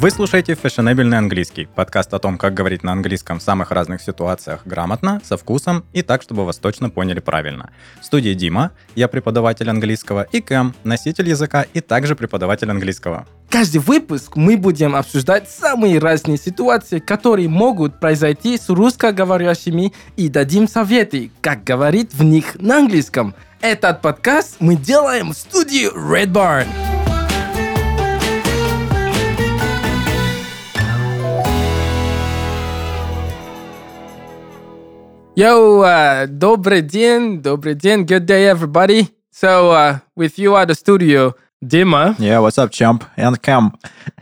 Вы слушаете «Фешенебельный английский» – подкаст о том, как говорить на английском в самых разных ситуациях грамотно, со вкусом и так, чтобы вас точно поняли правильно. В студии Дима, я преподаватель английского, и Кэм, носитель языка и также преподаватель английского. Каждый выпуск мы будем обсуждать самые разные ситуации, которые могут произойти с русскоговорящими и дадим советы, как говорить в них на английском. Этот подкаст мы делаем в студии Red Barn. Yo, uh, добрый день, добрый день, good day, everybody. So, uh, with you at the studio, Dima. Yeah, what's up, champ? And Cam.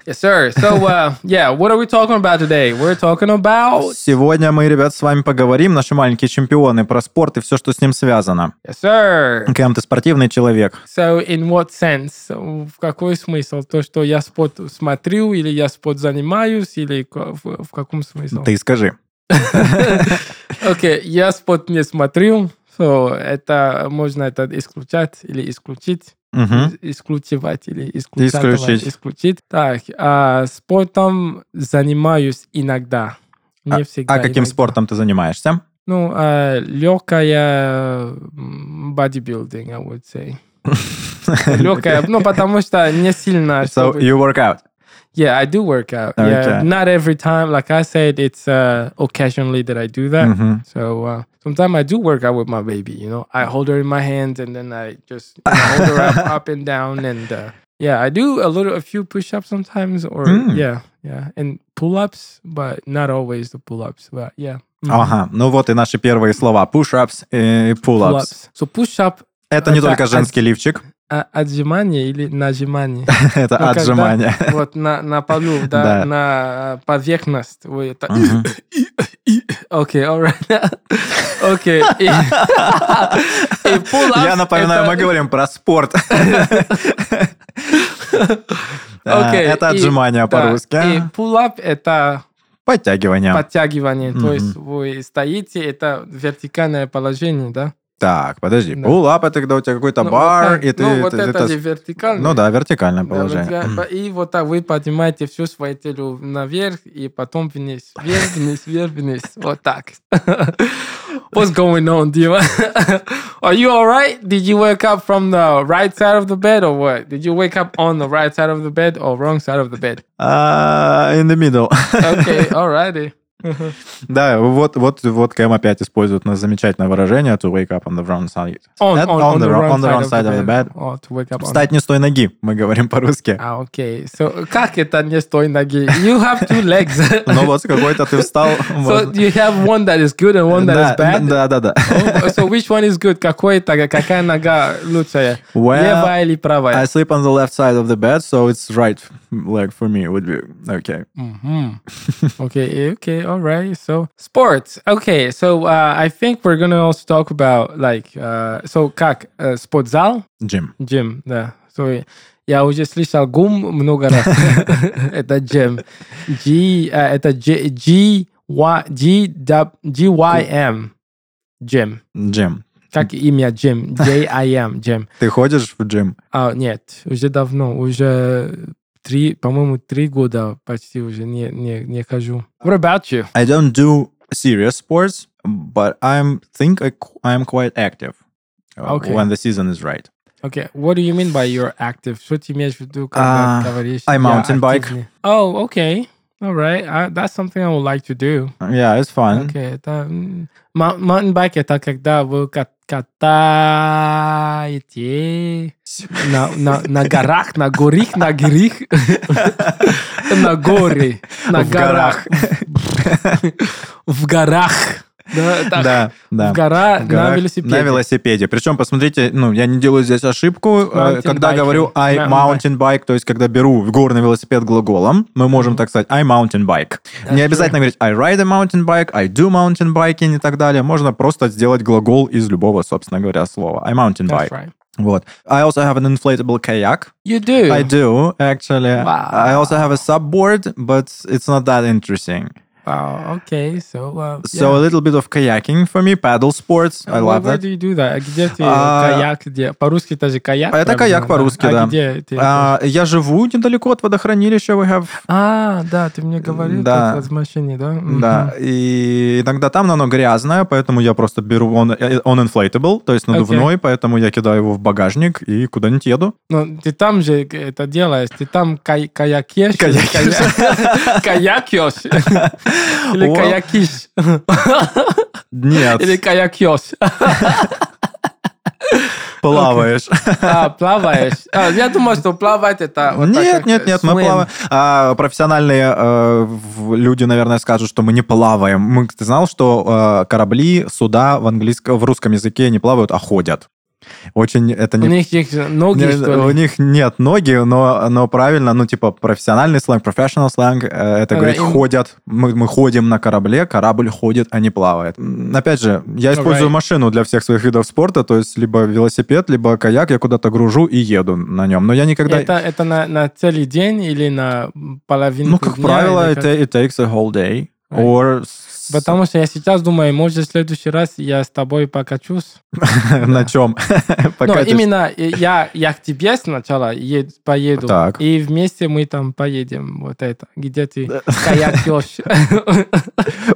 Yes, sir. So, uh, yeah, what are we talking about today? We're talking about... Сегодня мы, ребят, с вами поговорим, наши маленькие чемпионы, про спорт и все, что с ним связано. Yes, sir. Кэм, ты спортивный человек. So, in what sense? В какой смысл? То, что я спорт смотрю, или я спорт занимаюсь, или в, в каком смысле? Ты скажи. Окей, я спорт не смотрю, so это можно это исключать или исключить. Исключивать или исключать. Исключить. исключить. Так, а спортом занимаюсь иногда. Не А- всегда. А каким спортом ты занимаешься? Ну, а, легкая bodybuilding, I would say. Легкая, ну, потому что не сильно. So you work out. Yeah, I do work out. Yeah, Okay. not every time. Like I said, it's uh, occasionally that I do that. Мгм. So uh, sometimes I do work out with my baby. You know, I hold her in my hands and then I just you know, hold her up, up and down, and uh, yeah, I do a little, a few push-ups sometimes, or Mm. yeah, yeah, and pull-ups, but not always the pull-ups. But yeah, Mhm. Ага, ну вот и наши первые слова. Push-ups и pull-ups. pull-ups. So push-up Это не Это только од- женский лифчик, А, отжимание или нажимание. это Ну, когда отжимание. Вот на, на полу, да, Да. на поверхность. Вы это... Окей, alright. Окей. И и Я напоминаю, это- мы говорим про спорт. А, Окей, Это и- отжимание да, по-русски. И pull-up это Подтягивание. подтягивание. То Мгм. есть вы стоите, это вертикальное положение, да? Так, подожди. Да. Это когда у тебя какой-то Ну, вот бар, так. и ты... Ну, вот ты- это это- же вертикальное. Ну да, вертикальное Да, положение. вот я- И вот так вы поднимаете все свое тело наверх, и потом вниз. Вверх, вниз, вверх, вниз. Вот так. What's going on, Дима? Are you alright? Did you wake up from the right side of the bed or what? Did you wake up on the right side of the bed or wrong side of the bed? А, In the middle. Okay, alrighty. Да, вот, вот, вот Кэм опять использует на замечательное выражение to wake up on the wrong side. On, That- on, on the wrong on the wrong side of the bed. Oh, to wake up on Встать не с той ноги, мы говорим по-русски. А, окей. So, как это не с той ноги? You have two legs. Ну вот какой-то ты встал. so you have one that is good and one that is bad? да, да, да. Oh, so which one is good? Какой, какая нога лучшая? Well, Левая или правая? I sleep on the left side of the bed, so it's right leg for me would be okay. Okay, okay, all right. So sports. Okay, so uh, I think we're gonna also talk about like uh, so как uh, спортзал, Jim. gym, да. So я уже слышал гум много раз. это gym. G, uh, это G, G, Y, G, W, G, Y, M. Gym. Jim. Как имя Jim? J-I-M, Jim. Ты ходишь в джим? А, нет, уже давно, уже три, по-моему, три года почти уже не, не, не хожу. What about you? I don't do serious sports, but I'm think I, qu- I'm quite active uh, Okay. when the season is right. Okay, what do you mean by you're active? Что ты имеешь в виду, когда А, говоришь? I «я mountain bike». активный»? Oh, okay. All right. I, that's something I would like to do. Yeah, it's fun. Okay, это... Mountain bike это когда вы кат- катаете на, на, на горах, на горах, на горах, на горе, на горах, в горах. Да, так, Да, да. В гора В на велосипеде. На велосипеде. Причем, посмотрите, ну, я не делаю здесь ошибку, э, Mountain когда biking. говорю I Mountain bike, то есть когда беру горный велосипед глаголом, мы можем так сказать I mountain bike. Не обязательно говорить I ride a mountain bike, I do mountain biking и так далее. Можно просто сделать глагол из любого, собственно говоря, слова. I mountain That's bike. right. Вот. I also have an inflatable kayak. You do. I do, actually. Wow. I also have a subboard, but it's not that interesting. Wow. Okay. So. Uh, So a little bit of kayaking for me, paddle sports. I love where that. do you do that? А Где ты А, каяк? Где? По-русски это же каяк. Это каяк по-русски, а да. где ты? А, я живу недалеко от водохранилища. We have А, да, ты мне говорил Да. в машине, да? Да, и иногда там оно грязное, поэтому я просто беру, он, э, он inflatable, то есть надувной, поэтому я кидаю его в багажник и куда-нибудь еду. Но ты там же это делаешь, ты там кай- каякешь, или Каякишь. кая- каякешь, или О. каякиш, Нет, или каякешь, плаваешь. а, плаваешь. А, Я думал, что плавать это... вот так, Нет, как нет, нет, мы swim. плаваем. А, профессиональные э, люди, наверное, скажут, что мы не плаваем. Мы, ты знал, что э, корабли, суда в английском, в русском языке не плавают, а ходят. Очень это У не них есть ноги, Не, что У ли? них нет ноги, но, но правильно, ну, типа, профессиональный сленг, professional сленг, э, это Э, говорить им- ходят. Мы, мы ходим на корабле, корабль ходит, а не плавает. Опять же, я использую Alright. машину для всех своих видов спорта, то есть либо велосипед, либо каяк, я куда-то гружу и еду на нем. Но я никогда... Это, это на, на целый день или на половину ну, как дня, правило, или как? it, it takes a whole day. Right. Or Потому что я сейчас думаю, может, в следующий раз я с тобой покачусь. на чем? Но именно э, я, я к тебе сначала ед- поеду, Так. и вместе мы там поедем. Вот это, где ты каякешь.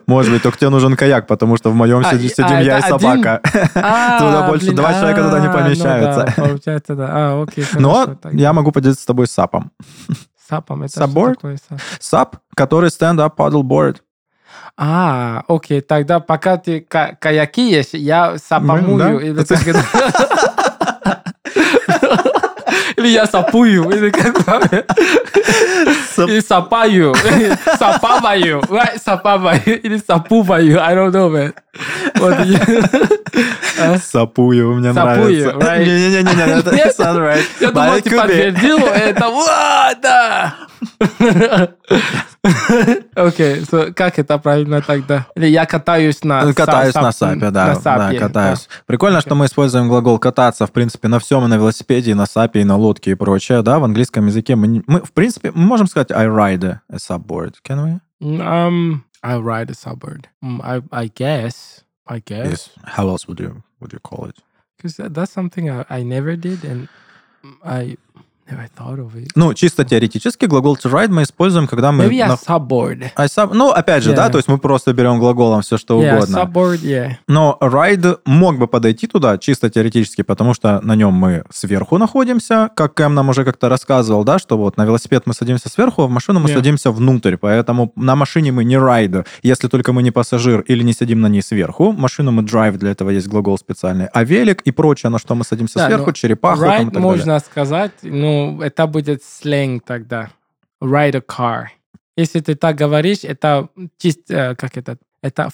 Может быть, только тебе нужен каяк, потому что в моем А, сидим а, я и собака. А, Туда больше два человека туда не а, ну помещаются. Получается, да. А, окей, Но я могу поделиться с тобой сапом. Сапом, это что такое сап? Сап, который stand-up paddleboard. А, окей, тогда пока ты ка- каякиешь, я сапомую. да. Или, я сапую, или как Или сапаю, сапаваю, right, сапаваю, или сапуваю, I don't know, man. Вот Сапую, мне Сапую, нравится. right? Не-не-не, это Нет. not right. Я думал, ты be. подтвердил это. Да! Окей, so как это правильно тогда? Или я катаюсь на Ну, Катаюсь са- на сап- сапе, да, на да, сапе. катаюсь. Прикольно, что мы используем глагол кататься, в принципе, на всем, и на велосипеде, и на сапе, и на лодке, и прочее, да, в английском языке мы, не- мы в принципе, мы можем сказать I ride a subboard, can we? Um, I ride a suburb. Mm, I, I guess. I guess. Yes. How else would you, would you call it? Because that's something I, I never did and I Ну, чисто теоретически глагол to ride мы используем, когда мы... Maybe на- subboard. I sub- Ну, опять же, Yeah. да, то есть мы просто берем глаголом все, что Yeah, угодно. subboard, yeah. Но ride мог бы подойти туда чисто теоретически, потому что на нем мы сверху находимся, как Кэм нам уже как-то рассказывал, да, что вот на велосипед мы садимся сверху, а в машину мы Yeah. садимся внутрь, поэтому на машине мы не райд, если только мы не пассажир или не сидим на ней сверху. Машину мы drive, для этого есть глагол специальный. А велик и прочее, на что мы садимся Да, сверху, но черепаху там и Ride так далее. можно сказать, ну, это будет сленг тогда. Ride a car. Если ты так говоришь, это э, как это, это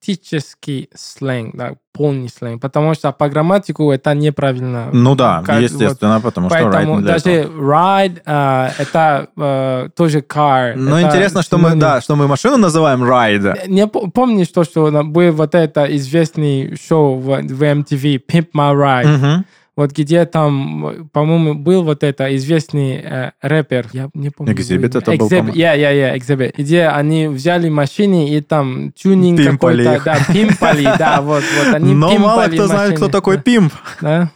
фактический сленг, да, полный сленг, потому что по грамматику это неправильно. Ну да, Как- естественно, потому что Поэтому ride даже этого. ride э, это э, тоже car. Но это интересно, что мы, да, что мы машину называем ride. Не по- помнишь то, что на- был вот это известный шоу в, в MTV Pimp My Ride, Мгм. Вот где там, по-моему, был вот это известный э, рэпер, я не помню. имя. это был, yeah, yeah, yeah, Exhibit. Где они взяли машины и там тюнинг Пимпали какой-то, их. да, пимпали, да, вот, вот они Но мало кто знает, кто машины. такой пимп. Да?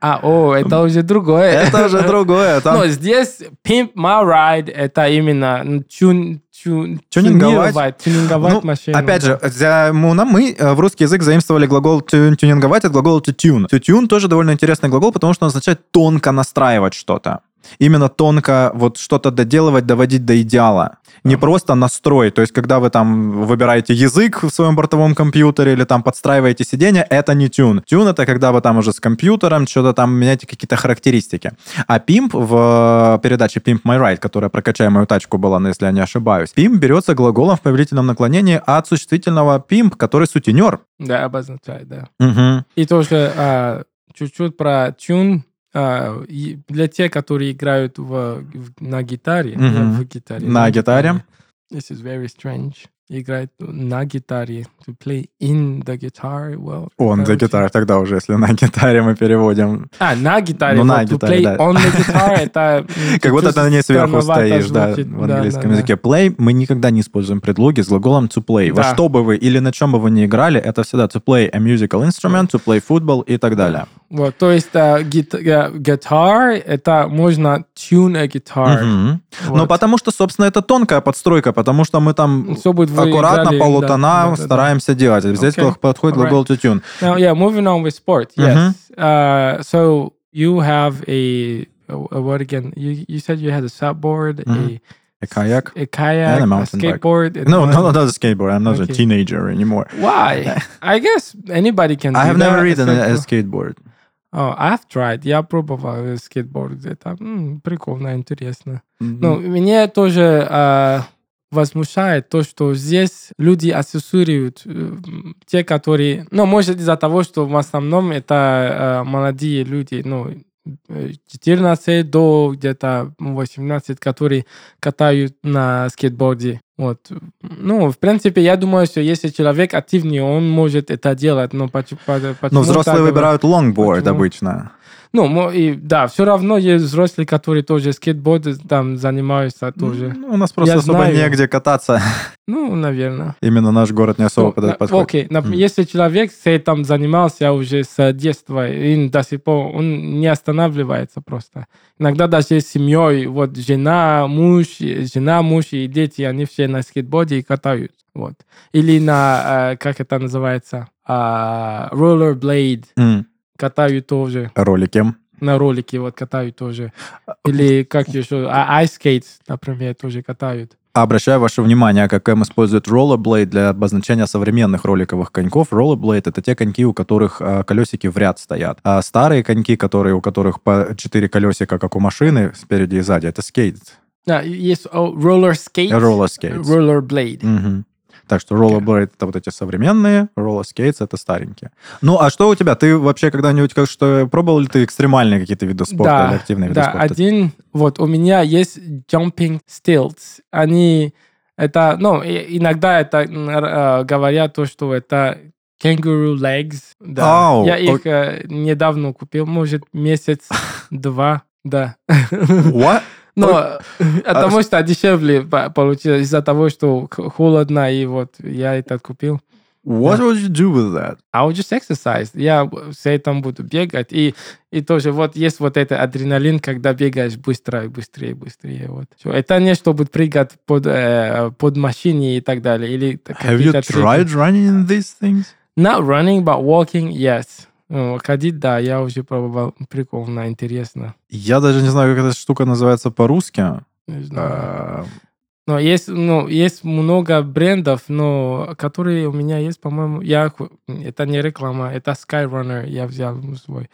А, о, это уже другое. Это уже другое. там- Но здесь Pimp My Ride это именно ну, тюн, тюн, Тюнинговать. тюнинговать Ну, машину. Опять же, за, нам- мы э, в русский язык заимствовали глагол тю- тюнинговать от глагола to tune. To tune тоже довольно интересный глагол, потому что он означает тонко настраивать что-то. Именно тонко вот что-то доделывать, доводить до идеала. Не просто настрой. То есть, когда вы там выбираете язык в своем бортовом компьютере или там подстраиваете сиденье, это не тюн. Тюн это когда вы там уже с компьютером что-то там меняете какие-то характеристики. А пимп в передаче Pimp My Ride, которая прокачай мою тачку была, ну, если я не ошибаюсь, пимп берется глаголом в повелительном наклонении от существительного пимп, который сутенер. Да, обозначает, да. Мгм. И тоже а, чуть-чуть про тюн. А, для тех, которые играют в, в- на гитаре. Мгм. в гитаре. На гитаре. This is very strange. Играть на гитаре. To play in the guitar, well. On the guitar, тогда уже, если на гитаре мы переводим. А, на гитаре. Ну, на вот, to гитаре, play да. on the guitar, это... м, Как будто ты на ней сверху стоишь, да, в английском языке. Play мы никогда не используем предлоги с глаголом to play. Во что бы вы или на чем бы вы ни играли, это всегда to play a musical instrument, to play football и так далее. Вот, то есть э, гит- э, это можно tune a guitar. Ну, потому что, собственно, это тонкая подстройка, потому что мы там Всё будет аккуратно, играли, полутона да, да, да, стараемся делать. Здесь Окей. подходит Alright. глагол to tune. Now, yeah, moving on with sport. Yes. Uh, so you have a, a what again? You you said you had a surfboard, Mhm. A kayak. a, a kayak, And a a, mountain bike. skateboard. and No, no, not a skateboard. I'm not a Okay. teenager anymore. Why? I guess anybody can. I have never ridden a, a skateboard. Oh, I've tried. Я пробовал э, скейтборд где-то. М, прикольно, интересно. Мгм. Ну, меня тоже а, возмущает то, что здесь люди ассоциируют э, те, которые... Ну, может, из-за того, что в основном это э, молодые люди, ну, э, 14 до где-то 18, которые катают на скейтборде. Вот. Ну, в принципе, я думаю, что если человек активный, он может это делать, но почему... Ну, взрослые выбирают longboard Почему? обычно. Ну, и, да, все равно есть взрослые, которые тоже скейтборды там занимаются тоже. Ну, у нас просто Я особо знаю. негде кататься. Ну, наверное. Именно наш город не особо Ну, под подходит. Окей, М. если человек с этим занимался уже с детства, и до сих пор он не останавливается просто. Иногда даже с семьей, вот жена, муж, жена, муж и дети, они все на скейтборде и катают. Вот. Или на, э, как это называется, а, rollerblade М. катают тоже. Ролики. На ролике вот катают тоже. Или как еще, а, ice skates, например, тоже катают. Обращаю ваше внимание, как М использует rollerblade для обозначения современных роликовых коньков. Rollerblade — это те коньки, у которых а, колесики в ряд стоят. А старые коньки, которые, у которых по четыре колесика, как у машины, спереди и сзади, это скейт. Да, есть roller skate, Roller skates. rollerblade. Мгм. Так что rollerblade — это вот эти современные, roller skates — это старенькие. Ну, а что у тебя? Ты вообще когда-нибудь как что пробовал ли ты экстремальные какие-то виды спорта или активные виды да, спорта? один, вот у меня есть jumping stilts. Они, это, ну, иногда это э, говорят то, что это kangaroo legs. Да. Ау, Я их э, недавно купил, может, месяц-два, да. What? Но потому что дешевле по- получилось из-за того, что холодно, и вот я это купил. What would you do with that? I would just exercise. Я с этим буду бегать. И, и тоже вот есть вот это адреналин, когда бегаешь быстро, и быстрее, быстрее. Вот. Это не чтобы прыгать под, э, под машиной и так далее. Или Have you tried running in these things? Not running, but walking, yes. Ну, ходить, да, я уже пробовал. Прикольно, интересно. Я даже не знаю, как эта штука называется по-русски. Не знаю. А, Но есть, ну, есть много брендов, но которые у меня есть, по-моему, я, это не реклама, это Skyrunner я взял свой.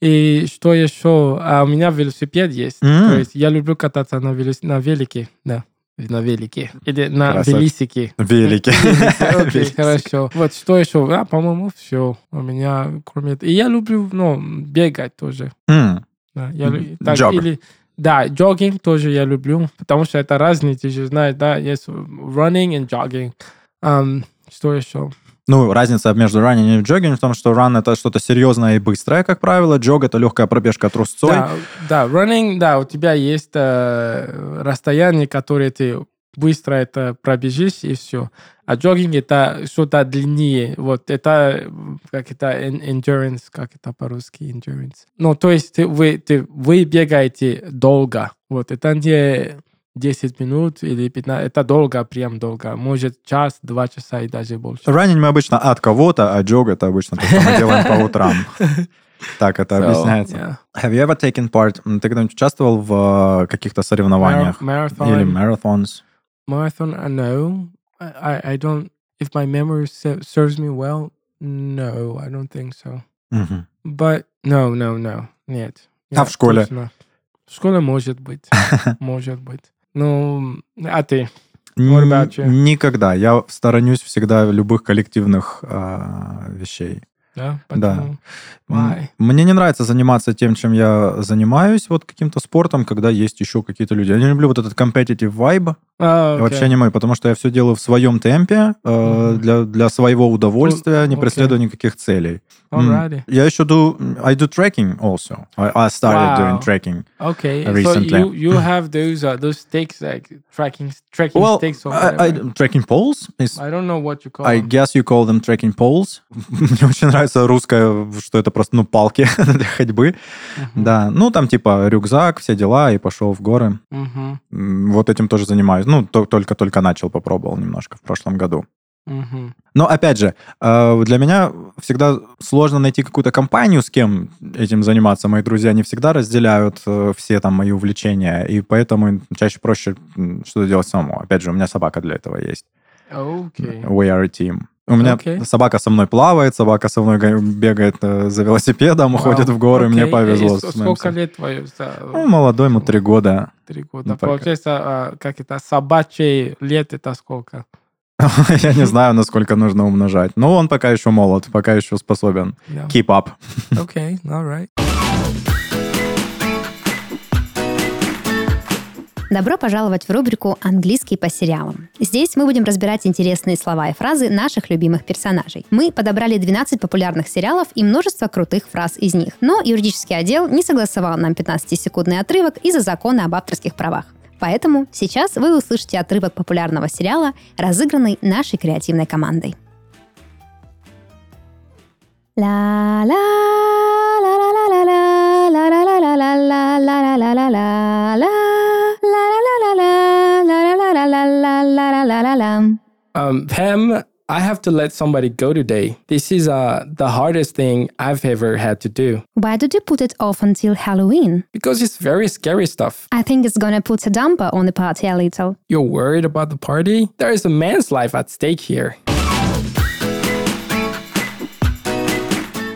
И что еще? А у меня велосипед есть. М. То есть я люблю кататься на, велос... на велике. Да, на велике. Или на Красавчик. велисике. Велики. Окей, хорошо. Вот что еще? А, по-моему, все. У меня, кроме. И я люблю, ну, бегать тоже. М, Да, я, лю- так, или, да, джогинг тоже я люблю, потому что это разные, ты же знаешь, да, есть running и jogging. Ам, что еще? Ну, разница между running и джогинг в том, что run это что-то серьезное и быстрое, как правило. Джог это легкая пробежка трусцой. Да, да, running, да, у тебя есть э, расстояние, которое ты быстро это пробежишь, и все. А джогинг это что-то длиннее. Вот это, как это, en- endurance, как это по-русски, endurance. Ну, то есть ты, вы, ты, вы бегаете долго. Вот это не 10 минут или 15, это долго, прям долго. Может, час, два часа и даже больше. Running мы обычно от кого-то, а джог это обычно то, что мы делаем по утрам. Так это So, объясняется. yeah. Have you ever taken part? Ты когда-нибудь участвовал в э, каких-то соревнованиях? Marathon. Или marathons? Marathon, I know. I, I, don't, if my memory se- serves me well, no, I don't think so. But, no, no, no, нет. А в школе? точно. В школе может быть, может быть. Ну, а ты? Никогда. Я сторонюсь всегда любых коллективных а, вещей. Да? Да. Почему? Why? Мне не нравится заниматься тем, чем я занимаюсь, вот каким-то спортом, когда есть еще какие-то люди. Я не люблю вот этот competitive vibe. Oh, Вообще не мой, потому что я все делаю в своем темпе, э, Мгм. для, для своего удовольствия, не окей. преследуя никаких целей. Alrighty. Я еще do, I do trekking also. I, I started Wow. doing trekking. Okay. Recently. So you you have those uh, those stakes like tracking trekking Well, stakes or I, I, whatever. trekking poles is I don't know what you call I them. guess you call them trekking poles. Мне очень нравится русское, что это просто, ну, палки для ходьбы. Мгм. Да, ну, там типа рюкзак, все дела, и пошел в горы. М, Вот этим тоже занимаюсь. Ну, то- только-только начал, попробовал немножко в прошлом году. Мгм. Но, опять же, э, для меня всегда сложно найти какую-то компанию, с кем этим заниматься. Мои друзья не всегда разделяют э, все там мои увлечения, и поэтому чаще проще что-то делать самому. Опять же, у меня собака для этого есть. Okay. We are a team. У меня Окей. собака со мной плавает, собака со мной бегает э, за велосипедом, уходит в горы, мне Окей. повезло. И Сколько лет твое? за- Ну, молодой, ему три года. Три года. ну. Получается, а, как это, собачьи лет это сколько? Я не знаю, насколько нужно умножать. Но он пока еще молод, пока еще способен. Yeah. Keep up. Okay, all right. Добро пожаловать в рубрику «Английский по сериалам». Здесь мы будем разбирать интересные слова и фразы наших любимых персонажей. Мы подобрали 12 популярных сериалов и множество крутых фраз из них. Но юридический отдел не согласовал нам 15-секундный отрывок из-за закона об авторских правах. Поэтому сейчас вы услышите отрывок популярного сериала, разыгранный нашей креативной командой. ла ла ла ла ла ла ла ла ла ла ла ла ла ла Um, Pam, I have to let somebody go today. This is uh, the hardest thing I've ever had to do Why did you put it off until Halloween? because it's very scary stuff. I think it's gonna put a damper on the party a little. You're worried about the party? There is a man's life at stake here.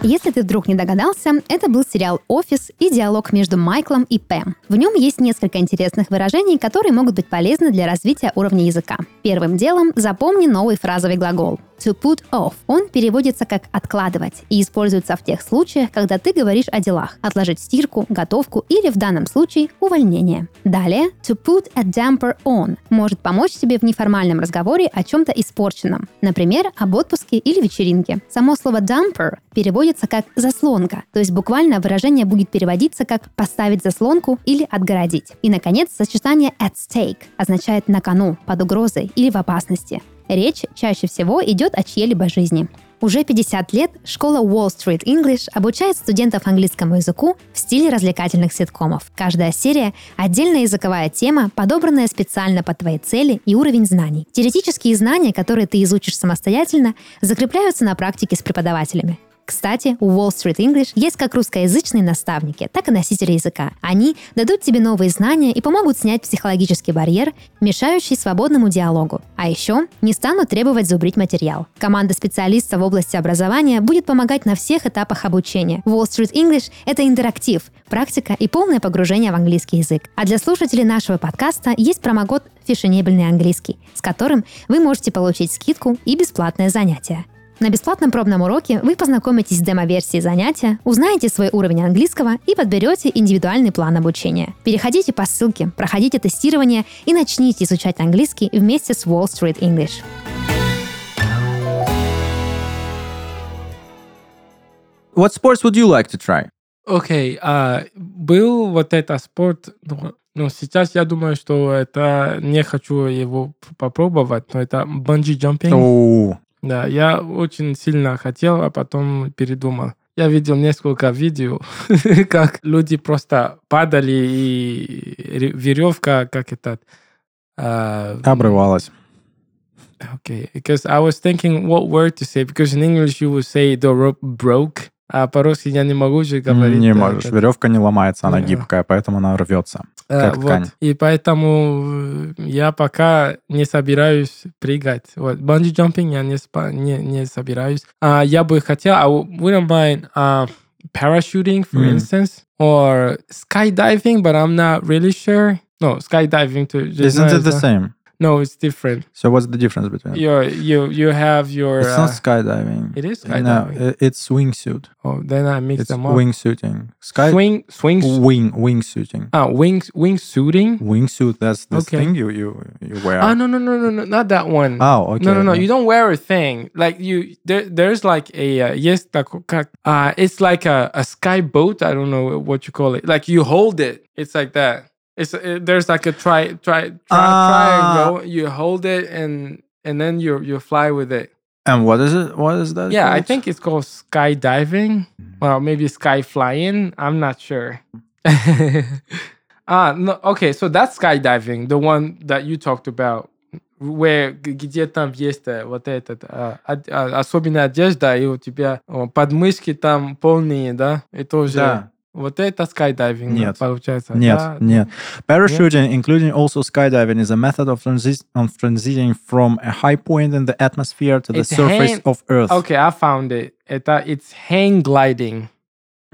Если ты вдруг не догадался, это был сериал «Офис» и диалог между Майклом и Пэм. В нем есть несколько интересных выражений, которые могут быть полезны для развития уровня языка. Первым делом запомни новый фразовый глагол to put off. Он переводится как «откладывать» и используется в тех случаях, когда ты говоришь о делах – отложить стирку, готовку или, в данном случае, увольнение. Далее, to put a damper on может помочь тебе в неформальном разговоре о чем-то испорченном, например, об отпуске или вечеринке. Само слово damper переводится как «заслонка», то есть буквально выражение будет переводиться как «поставить заслонку» или «отгородить». И, наконец, сочетание at stake означает «на кону», «под угрозой» или «в опасности». Речь чаще всего идет о чьей-либо жизни. Уже 50 лет школа Wall Street English обучает студентов английскому языку в стиле развлекательных ситкомов. Каждая серия – отдельная языковая тема, подобранная специально под твои цели и уровень знаний. Теоретические знания, которые ты изучишь самостоятельно, закрепляются на практике с преподавателями. Кстати, у Wall Street English есть как русскоязычные наставники, так и носители языка. Они дадут тебе новые знания и помогут снять психологический барьер, мешающий свободному диалогу. А еще не станут требовать зубрить материал. Команда специалистов в области образования будет помогать на всех этапах обучения. Wall Street English — это интерактив, практика и полное погружение в английский язык. А для слушателей нашего подкаста есть промокод «Фешенебельный английский», с которым вы можете получить скидку и бесплатное занятие. На бесплатном пробном уроке вы познакомитесь с демо-версией занятия, узнаете свой уровень английского и подберете индивидуальный план обучения. Переходите по ссылке, проходите тестирование и начните изучать английский вместе с Wall Street English. What sports would you like to try? Окей, а был вот это спорт, ну, ну, сейчас я думаю, что это не хочу его попробовать, но это банджи-джампинг. Оу, Да, я очень сильно хотел, а потом передумал. Я видел несколько видео, как люди просто падали, и ре- веревка, как этот... а, обрывалась. Okay, because I was thinking what word to say, because in English you would say the rope broke, а по-русски я не могу же говорить. Не э, можешь. как- Веревка не ломается, она Да. гибкая, поэтому она рвется. Э, как вот. ткань. И поэтому э, я пока не собираюсь прыгать. Вот. Bungee jumping я не, спа- не, не собираюсь. А, я бы хотел, I wouldn't mind uh, parachuting, for Mm. instance, or skydiving, but I'm not really sure. No, skydiving to... Isn't it the same? No, it's different. So what's the difference between? Your you you have your. It's not skydiving. It is skydiving. No, it's wingsuit. Oh, then I mix it's them up. Wingsuiting. Sky swing swing wing wingsuiting. Ah, wing wingsuiting. Wingsuit. That's the okay. thing you you you wear. Ah, no no no no no not that one. Oh okay. No no no you don't wear a thing like you there there's like a uh, yes uh it's like a a sky boat I don't know what you call it like you hold it it's like that. It's uh, there's like a tri, tri, tri Ah. triangle. You hold it and and then you you fly with it. And what is it? What is that? Yeah, I called? think it's called skydiving. Well, maybe sky flying. I'm not sure. ah, no. Okay, so that's skydiving, the one that you talked about, where г- где там есть э, вот этот, а, од- а, особенно одежда, и у тебя о, подмышки там полные, да? И тоже Да. вот это skydiving Нет. получается. Нет, да? нет. Parachuting, including also skydiving, is a method of, transi- of transiting from a high point in the atmosphere to the It's surface hang- of Earth. Okay, I found it. Это it's hang gliding.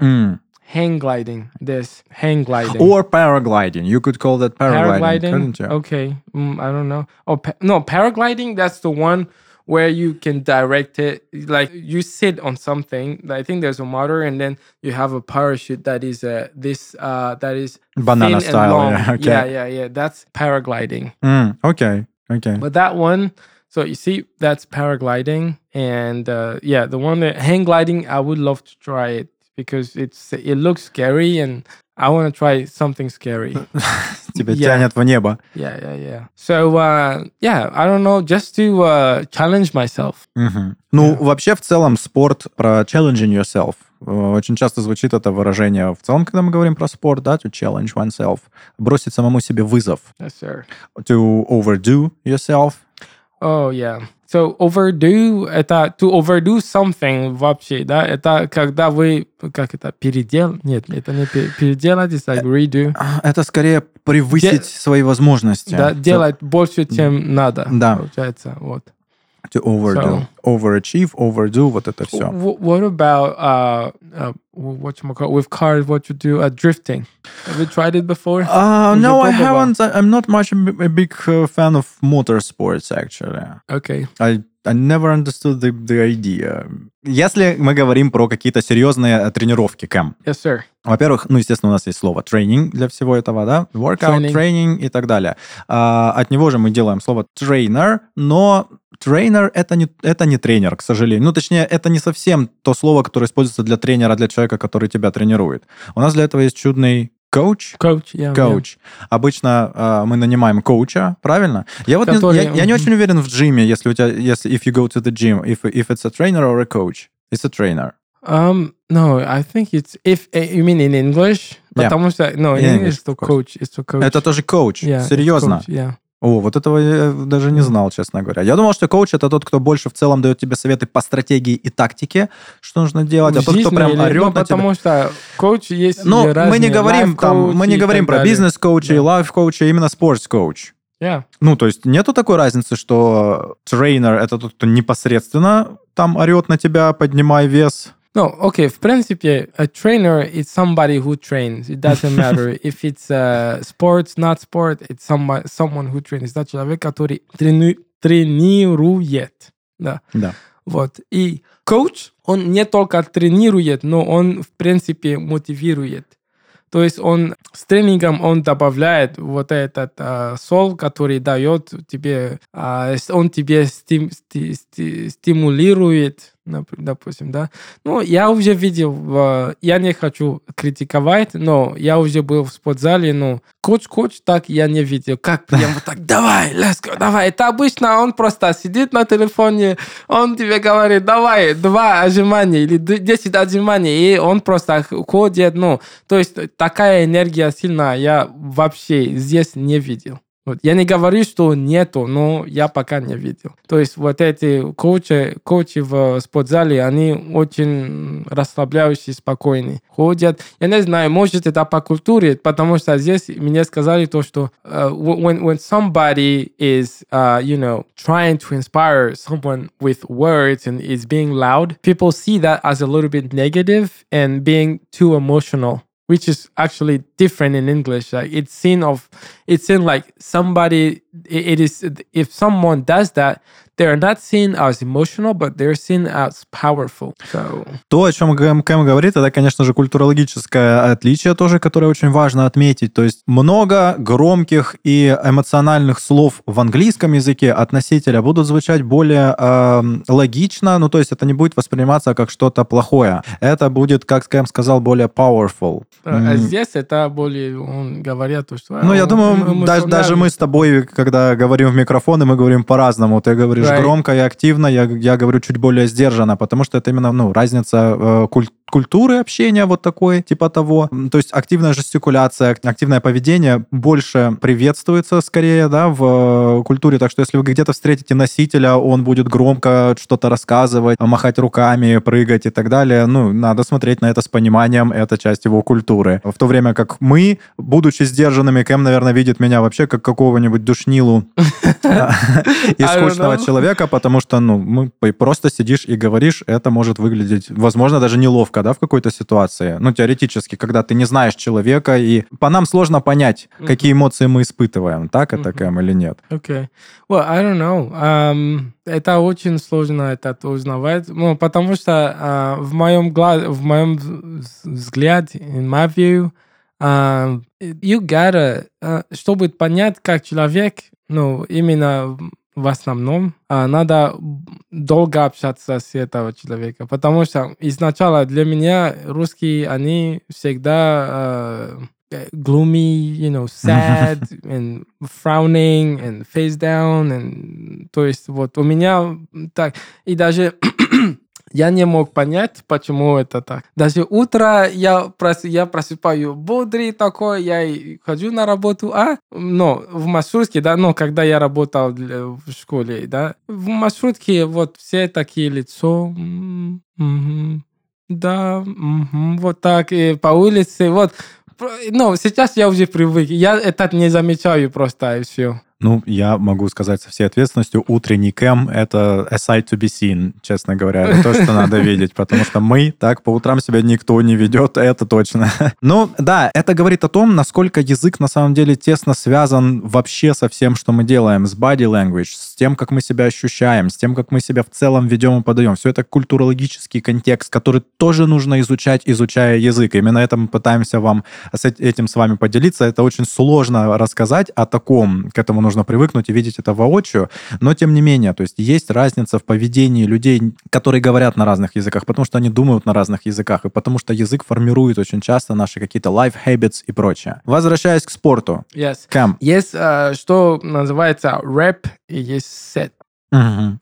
Mm. Hang gliding. This hang gliding. Or paragliding. You could call that paragliding, couldn't you? Okay, mm, I don't know. Oh pa- no, paragliding. That's the one where you can direct it. Like you sit on something. I think there's a motor, and then you have a parachute that is uh, this uh, that is Banana thin and style, long. yeah, okay. yeah, yeah, yeah. That's paragliding. Mm, okay, okay. But that one, so you see, that's paragliding, and uh, yeah, the one that hang gliding, I would love to try it because it's it looks scary, and I want to try something scary. Тебя yeah. тянет в небо. Yeah, yeah, yeah. So, uh, yeah, I don't know, just to uh, challenge myself. Мгм. Ну, вообще, в целом, спорт про challenging yourself. Э, Очень часто звучит это выражение в целом, когда мы говорим про спорт, да, to challenge oneself. Бросить самому себе вызов. Yes, sir. To overdo yourself. Oh, yeah. So, overdo, это to overdo something вообще, да, это когда вы, как это, передел? Нет, это не пе- переделать, it's like redo. Это скорее превысить свои возможности. Да, To- делать больше, чем надо, Да. получается, вот. To overdo. Overachieve, overdo, вот это все. Wh- What about uh, uh what you call with cars? What you do? Uh, drifting. Have you tried it before? Uh, Уже no, I пробовал? haven't. I- I'm not much a b- a big uh, fan of motorsports, actually. Okay. I, I never understood the, the idea. Если мы говорим про какие-то серьезные э, тренировки, Кэм, Yes, sir. во-первых, ну, естественно, у нас есть слово тренинг для всего этого, да? Workout, Training. тренинг и так далее. А, от него же мы делаем слово trainer, но тренер это не, это не тренер, к сожалению. Ну, точнее, это не совсем то слово, которое используется для тренера, для человека, который тебя тренирует. У нас для этого есть чудный коуч. Yeah. yeah. Коуч. Обычно э, мы нанимаем коуча, правильно? Я вот не, Который, я, я не очень уверен в джиме, если у тебя, если if you go to the gym, if if it's a trainer or a coach, it's a trainer. Um, no, I think it's if uh, you mean in English. Yeah. Потому что no, in In English English, it's to coach. It's to coach. Это тоже коуч, Yeah, серьезно. coach, Yeah. О, вот этого я даже не знал, честно говоря. Я думал, что коуч это тот, кто больше в целом дает тебе советы по стратегии и тактике, что нужно делать, а тот, кто прям орет ну, на тебя. потому что коуч есть Ну, мы не говорим там, мы не говорим про бизнес-коуча и лайф-коуча, а именно спортс-коуч. Yeah. Ну, то есть нету такой разницы, что тренер это тот, кто непосредственно там орет на тебя, поднимай вес. No, okay. В принципе, a trainer is somebody who trains. It doesn't matter if it's uh, sports, not sport. It's somebody, someone who trains. Это человек, который трену- тренирует. Да. Да. Вот. И коуч, он не только тренирует, но он, в принципе, мотивирует. То есть он с тренингом он добавляет вот этот а, сол, который дает тебе, а, он тебе стим- сти- сти- стимулирует, допустим, да. Ну, я уже видел, я не хочу критиковать, но я уже был в спортзале, но коуч-коуч так я не видел. Как прям вот так, давай, let's go, давай. Это обычно он просто сидит на телефоне, он тебе говорит, давай, два отжимания или д- 10 отжиманий, и он просто ходит, ну, то есть такая энергия сильная я вообще здесь не видел. Вот. Я не говорю, что нету, но я пока не видел. То есть вот эти коучи, коучи в спортзале, они очень расслабляющие, спокойные. Ходят. Я не знаю, может это по культуре, потому что здесь мне сказали то, что uh, when, when somebody is, uh, you know, trying to inspire someone with words and is being loud, people see that as a little bit negative and being too emotional. Which is actually different in English. Like it's seen of, it's seen like somebody. It, it is if someone does that, they're not seen as emotional, but they're seen as powerful. So То, о чем Кэм, говорит, это, конечно же, культурологическое отличие тоже, которое очень важно отметить. То есть много громких и эмоциональных слов в английском языке от носителя будут звучать более э, логично, ну то есть это не будет восприниматься как что-то плохое. Это будет, как Кэм сказал, более powerful. а М, здесь это более он говорят то, что. Ну, я а, думаю, даже, даже мы с тобой, когда говорим в микрофоны, мы говорим по-разному. Ты говоришь Right. громко и активно, я, я говорю чуть более сдержанно, потому что это именно ну, разница э, куль- культуры общения вот такой, типа того. То есть активная жестикуляция, ак- активное поведение больше приветствуется скорее, да, в э, культуре. Так что если вы где-то встретите носителя, он будет громко что-то рассказывать, махать руками, прыгать и так далее, ну, надо смотреть на это с пониманием, это часть его культуры. В то время как мы, будучи сдержанными, Кэм, наверное, видит меня вообще как какого-нибудь душнилу и I don't скучного know. Человека, потому что, ну, мы просто сидишь и говоришь, это может выглядеть, возможно, даже неловко, да, в какой-то ситуации. Ну, теоретически, когда ты не знаешь человека, и по нам сложно понять, Мгм. какие эмоции мы испытываем, так это. Кэм, или нет. Okay. Well, I don't know. Um, это очень сложно это узнавать, ну, потому что а, в моем гла- в моем вз- взгляде, in my view, um, you gotta, а, чтобы понять, как человек, ну, именно в основном, а, надо долго общаться с этого человека, потому что изначально для меня русские, они всегда а, gloomy, you know, sad and frowning and face down, and то есть вот у меня так и даже я не мог понять, почему это так. Даже утро я, прос, я просыпаю бодрый такой, я хожу на работу, а, но в маршрутке, да, ну, когда я работал в школе, да, в маршрутке вот все такие лицо, да, мгм, вот так, и по улице, вот, ну, сейчас я уже привык, я это не замечаю просто, и все. Ну, я могу сказать со всей ответственностью, утренний Кэм — это a sight to be seen, честно говоря. Это то, что надо видеть, потому что мы так по утрам себя никто не ведет, это точно. Ну, да, это говорит о том, насколько язык на самом деле тесно связан вообще со всем, что мы делаем, с body language, с тем, как мы себя ощущаем, с тем, как мы себя в целом ведем и подаем. Все это культурологический контекст, который тоже нужно изучать, изучая язык. Именно это мы пытаемся вам с эт- этим с вами поделиться. Это очень сложно рассказать о таком, к этому нужно привыкнуть и видеть это воочию, но тем не менее, то есть есть разница в поведении людей, которые говорят на разных языках, потому что они думают на разных языках, и потому что язык формирует очень часто наши какие-то life habits и прочее. Возвращаясь к спорту. Yes. Кэм, Есть, э, что называется рэп, и есть сет.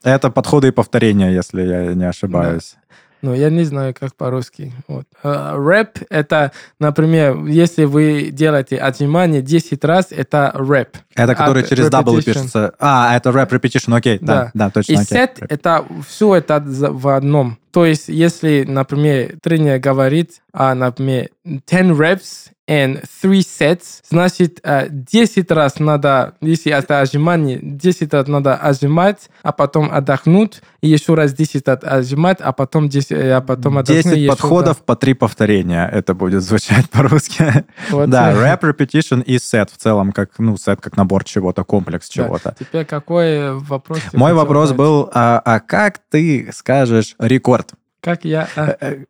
это подходы и повторения, если я не ошибаюсь. Ну, я не знаю, как по-русски. Вот. Э, Рэп — это, например, если вы делаете отжимание 10 раз, это рэп. Это который А, через W пишется. А, это rap repetition, окей, да, Да. да, точно. И окей. сет — это все это в одном. То есть, если, например, тренер говорит, а, например, 10 reps and 3 sets, значит, э, 10 раз надо, если это отжимание, 10 раз надо отжимать, а потом отдохнуть, и еще раз 10 раз отжимать, а потом 10, э, а потом отдохнуть. 10 и еще подходов по 3 повторения. Это будет звучать по-русски. раз. Вот. Да, rap, repetition и set в целом, как, ну, сет как набор чего-то, комплекс Да. чего-то. Теперь какой вопрос? Мой вопрос задать? был, а, а как ты скажешь рекорд? Как я... а, Э, э,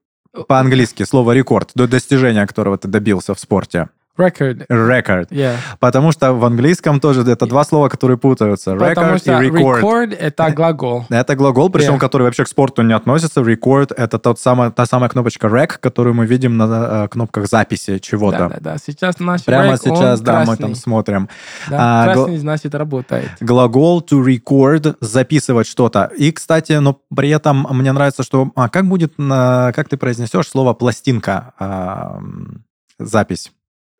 По-английски слово рекорд, до достижения которого ты добился в спорте. Record. Record. Yeah. Потому что в английском тоже это два слова, которые путаются. Потому Record что и record. record — это глагол. Это глагол, причем Yeah. который вообще к спорту не относится. Record — это тот самый, та самая кнопочка rec, которую мы видим на э, кнопках записи чего-то. Да-да-да. Сейчас наш Прямо rec, сейчас, да, мы красный. там смотрим. Да, А, красный, значит, работает. Глагол to record, записывать что-то. И, кстати, но при этом мне нравится, что... А как будет, на- как ты произнесешь слово пластинка? А, запись.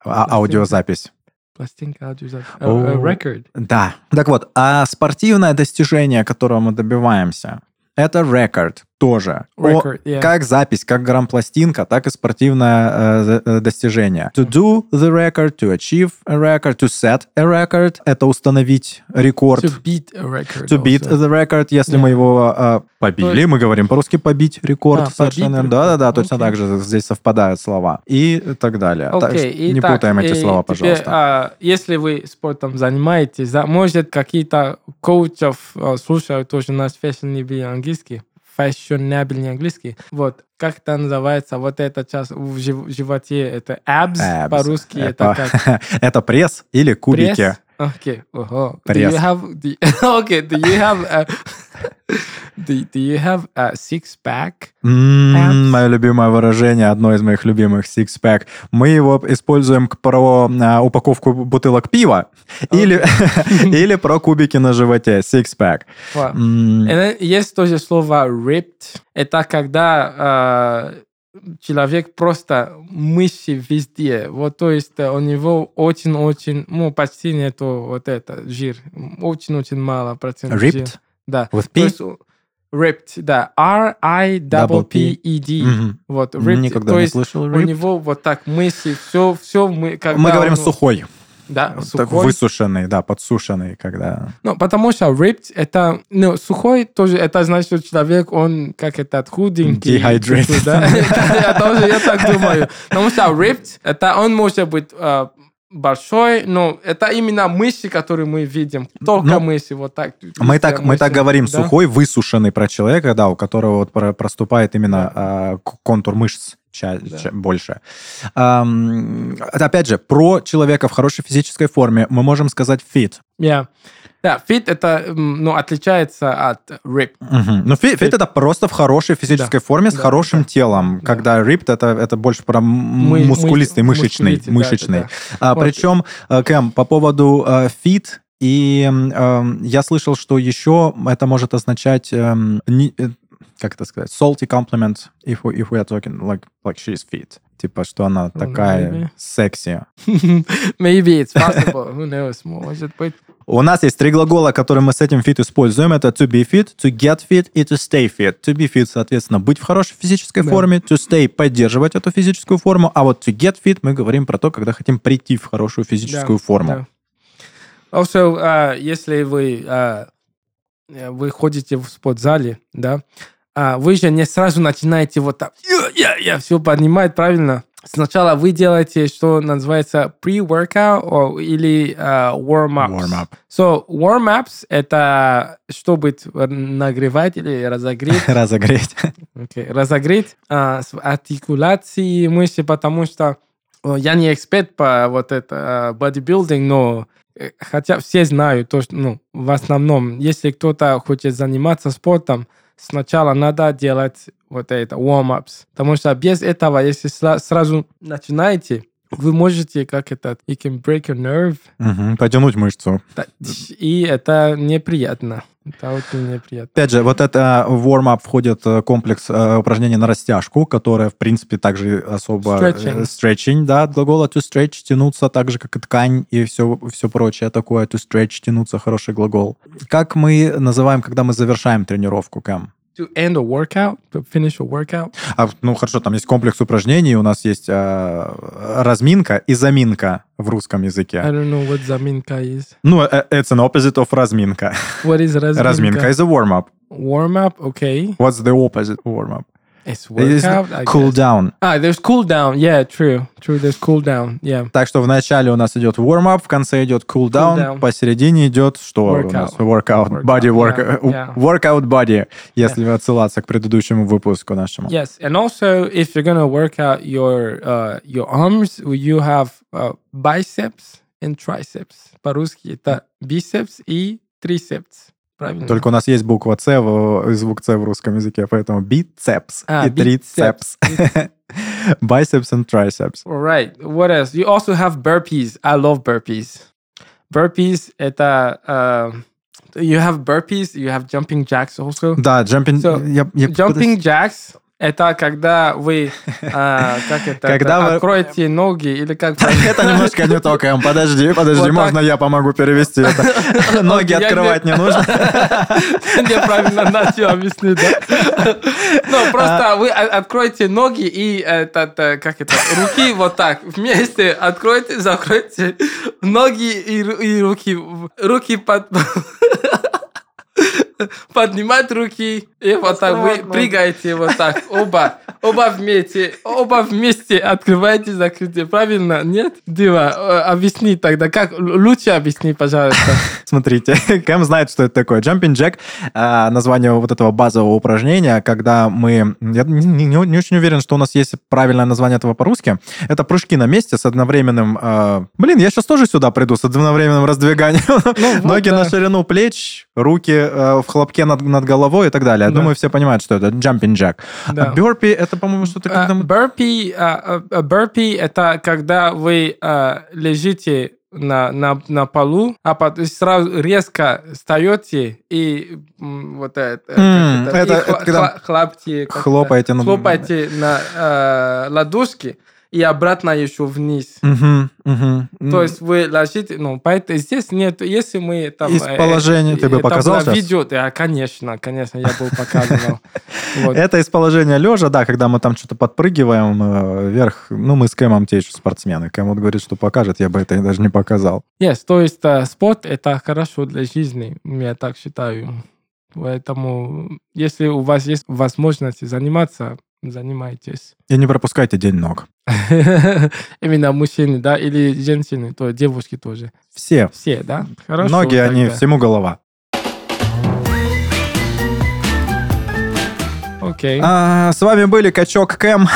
А- аудиозапись. Пластинка, аудиозапись. Э, Record. Да. Так вот, а спортивное достижение, которого мы добиваемся, это record. Тоже. О- Record, yeah. Как запись, как грамм-пластинка, так и спортивное э, э, достижение. To do the record, to achieve a record, to set a record — это установить рекорд. To beat a record. To beat also. the record, если Yeah. мы его э, побили, мы говорим по-русски побить рекорд. А, побить. Да-да-да, точно Окей. так же здесь совпадают слова. И так далее. Так Окей, что не итак, путаем эти слова, теперь, пожалуйста. а, если вы спортом занимаетесь, да, может, какие-то коучев а, слушают тоже наш fashionable английский, fashionable английский. Вот, как это называется, вот эта часть в жив- животе, это abs, Abs. по-русски, это как Это пресс или кубики? пресс? Окей, ого. Do you have, do, okay, do you have, a, do, do you have a six-pack? М, Abs. Мое любимое выражение, одно из моих любимых, six-pack. Мы его используем к- про а, упаковку бутылок пива или, или про кубики на животе, six-pack. Wow. М, Это Есть тоже слово ripped. Это когда э, человек просто мышцы везде. Вот, то есть э, у него очень-очень, ну, почти нету вот это, жир. Очень-очень мало процентов. Ripped? Да. With P? есть, ripped, да. R-I-P-P-E-D. Мгм. Вот, ripped. Никогда то не есть слышал у ripped. него вот так мысли, все, все мы... Когда Мы говорим он- сухой, Да, так сухой. высушенный, да, подсушенный, когда... Ну, потому что ripped это, ну, сухой тоже, это значит, что человек, он как этот худенький. Dehydrated. Да? Я тоже, я так думаю. Потому что ripped, это он может быть э, большой, но это именно мышцы, которые мы видим. Только Ну, мышцы, вот так. Мы так, мы так мышцы, говорим, да? сухой, высушенный про человека, да, у которого вот про- проступает именно а, к- контур мышц ча- Да. ча- больше. Это опять же, про человека в хорошей физической форме мы можем сказать fit. Yeah. Да, fit это, ну, отличается от rip. Мгм. Но fit, fit это просто в хорошей физической форме с Да, хорошим да. телом. Да. Когда ripped это, это больше про Мы- мускулистый, мы- мышечный. мускулистый, да, мышечный. да, А, Вот. Причем, э, Кэм, по поводу э, fit, и эм, я слышал, что еще это может означать, эм, не- э, как это сказать, salty compliment, if we, if we are talking like, like she's fit. Типа, что она Ну, такая maybe. секси. Maybe it's possible. Who knows? Может быть. У нас есть три глагола, которые мы с этим fit используем. Это to be fit, to get fit и to stay fit. To be fit, соответственно, быть в хорошей физической форме. To stay – поддерживать эту физическую форму. А вот to get fit мы говорим про то, когда хотим прийти в хорошую физическую форму. да. Also, а, если вы, э, вы ходите в спортзале, да, а, вы же не сразу начинаете вот так, я, я, я все поднимать, правильно? Сначала вы делаете, что называется pre-workout или а, warm-ups. Warm-up. So, warm-ups — это чтобы нагревать или разогреть Разогреть. Окей, разогреть а, с артикуляции мышцы, потому что э, я не эксперт по вот это а, бодибилдинг, но э, хотя все знают, то, что, ну, в основном, если кто-то хочет заниматься спортом, сначала надо делать вот это, warm-ups. Потому что без этого, если сра- сразу начинаете, вы можете, как это, you can break your nerve, Мгм, Потянуть мышцу. и это неприятно. Это очень неприятно. Опять же, вот это в warm-up входит э, комплекс э, упражнений на растяжку, которое, в принципе, также особо... э, Stretching. Stretching, да, от глагола to stretch, тянуться, так же, как и ткань и все, все прочее такое. To stretch, тянуться, хороший глагол. Как мы называем, когда мы завершаем тренировку, Кэм? To end a workout, to finish a workout, А, ну, хорошо, там есть комплекс упражнений, у нас есть э, разминка и заминка в русском I языке. don't know what заминка is. Ну, э, it's an opposite of разминка. What is разминка? Разминка is a warm-up. Warm up, okay. What's the opposite of warm-up? It's workout. I cool down. Ah, there's cool down. Yeah, true. True, there's cool down. Yeah. Так что в начале у нас идет warm-up, в конце идет cool-down, Cool-down. посередине идет что у нас? Workout. Workout, Body work, yeah, yeah. Workout body, если отсылаться к предыдущему выпуску нашему. Yes, and also if you're gonna work out your uh, your arms, you have uh, biceps and triceps. По-русски это бицепс и трицепс. Правильно? Только у нас есть буква С, в- звук С в русском языке, поэтому бицепс А, и трицепс. Biceps and triceps. All right. What else? You also have burpees. I love burpees. Burpees это uh, you have burpees, you have jumping jacks also. Да, jumping... So, я- я- Jumping jacks это когда вы, а, как это, Когда это, вы- откроете ноги или как? Это немножко не то, Кэм. Подожди, подожди, можно я помогу перевести это? Ноги открывать не- нужно. Неправильно начал объяснить, да? Ну, просто вы о- откроете ноги и э, как это, руки вот так вместе откройте, закройте ноги и руки. Руки под... Поднимать руки и вот так вы прыгаете вот так. Оба, оба вместе, оба вместе открываете, закрытие. Правильно? Нет? Дива, э, объясни тогда, как лучше объясни, пожалуйста. Смотрите, Кэм знает, что это такое. Jumping Jack, а, название вот этого базового упражнения, когда мы... Я не, не- не очень уверен, что у нас есть правильное название этого по-русски. Это прыжки на месте с одновременным... а, Блин, я сейчас тоже сюда приду с одновременным раздвиганием. вот Ноги на да. ширину плеч, руки э, в хлопке над, над головой и так далее. Я Да. думаю, все понимают, что это Jumping Jack. Да. А Burpee это, по-моему, что-то А, когда... а, а, burpee это когда вы а, лежите на, на, на полу, а потом сразу резко встаете и вот это, М, это, это- и это хла- когда как хлопаете на- хлопаете на э, ладошки и обратно еще вниз. Мгм, мгм. То есть вы ложите, ну, поэтому здесь нет, если мы там... Из э, положения ты бы показал сейчас? видео, да, конечно, конечно, я бы показывал. Вот. Это из положения лежа, да, когда мы там что-то подпрыгиваем э, вверх. Ну, мы с Кэмом те еще спортсмены. Кэм вот говорит, что покажет, я бы это даже не показал. Yes, то есть э, спорт это хорошо для жизни, я так считаю. Поэтому, если у вас есть возможность заниматься, занимайтесь. И не пропускайте день ног. Именно мужчины, да, или женщины, то девушки тоже. Все. Все, да? Хорошо. Ноги, они тогда. всему голова. Окей. А, с вами были Качок Кэм.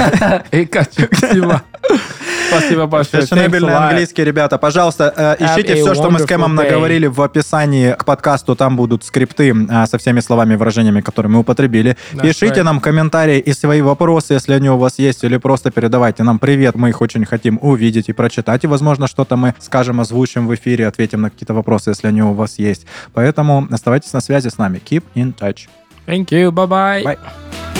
И качок, спасибо. Спасибо большое. Фешенебельный английский, ребята. Пожалуйста, э, ищите все, что мы с Кэмом наговорили в описании к подкасту. Там будут скрипты а, со всеми словами и выражениями, которые мы употребили. Пишите нам комментарии и свои вопросы, если они у вас есть, или просто передавайте нам привет. Мы их очень хотим увидеть и прочитать. И, возможно, что-то мы скажем, озвучим в эфире, ответим на какие-то вопросы, если они у вас есть. Поэтому оставайтесь на связи с нами. Keep in touch. Thank you. Bye-bye. Bye.